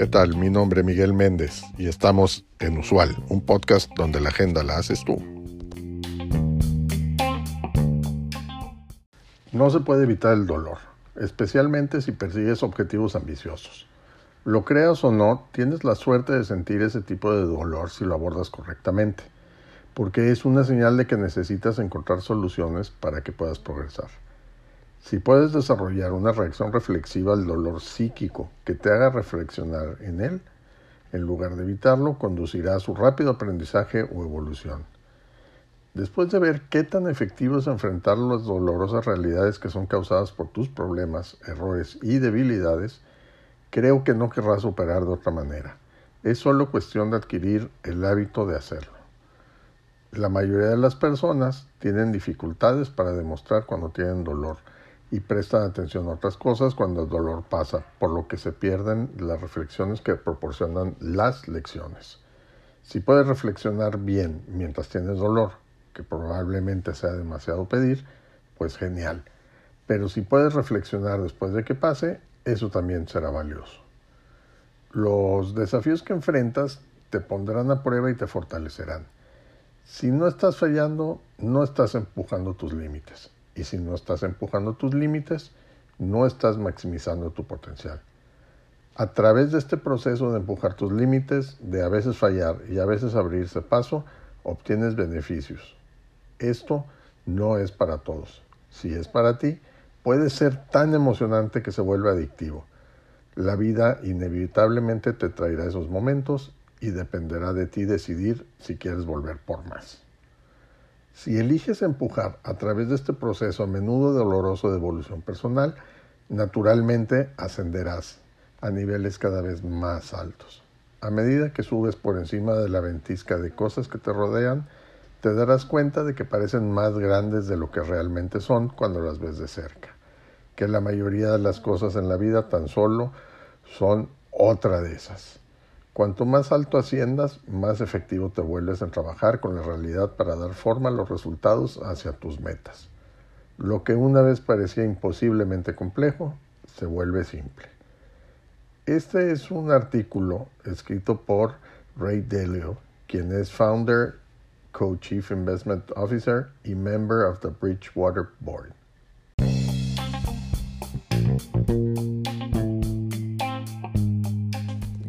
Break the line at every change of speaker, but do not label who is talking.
¿Qué tal? Mi nombre es Miguel Méndez y estamos en Usual, un podcast donde la agenda la haces tú. No se puede evitar el dolor, especialmente si persigues objetivos ambiciosos. Lo creas o no, tienes la suerte de sentir ese tipo de dolor si lo abordas correctamente, porque es una señal de que necesitas encontrar soluciones para que puedas progresar. Si puedes desarrollar una reacción reflexiva al dolor psíquico que te haga reflexionar en él, en lugar de evitarlo, conducirá a su rápido aprendizaje o evolución. Después de ver qué tan efectivo es enfrentar las dolorosas realidades que son causadas por tus problemas, errores y debilidades, creo que no querrás operar de otra manera. Es solo cuestión de adquirir el hábito de hacerlo. La mayoría de las personas tienen dificultades para demostrar cuando tienen dolor y prestan atención a otras cosas cuando el dolor pasa, por lo que se pierden las reflexiones que proporcionan las lecciones. Si puedes reflexionar bien mientras tienes dolor, que probablemente sea demasiado pedir, pues genial. Pero si puedes reflexionar después de que pase, eso también será valioso. Los desafíos que enfrentas te pondrán a prueba y te fortalecerán. Si no estás fallando, no estás empujando tus límites. Y si no estás empujando tus límites, no estás maximizando tu potencial. A través de este proceso de empujar tus límites, de a veces fallar y a veces abrirse paso, obtienes beneficios. Esto no es para todos. Si es para ti, puede ser tan emocionante que se vuelve adictivo. La vida inevitablemente te traerá esos momentos y dependerá de ti decidir si quieres volver por más. Si eliges empujar a través de este proceso a menudo doloroso de evolución personal, naturalmente ascenderás a niveles cada vez más altos. A medida que subes por encima de la ventisca de cosas que te rodean, te darás cuenta de que parecen más grandes de lo que realmente son cuando las ves de cerca, que la mayoría de las cosas en la vida tan solo son otra de esas. Cuanto más alto asciendas, más efectivo te vuelves en trabajar con la realidad para dar forma a los resultados hacia tus metas. Lo que una vez parecía imposiblemente complejo, se vuelve simple. Este es un artículo escrito por Ray Dalio, quien es founder Co-Chief Investment Officer y member of the Bridgewater Board.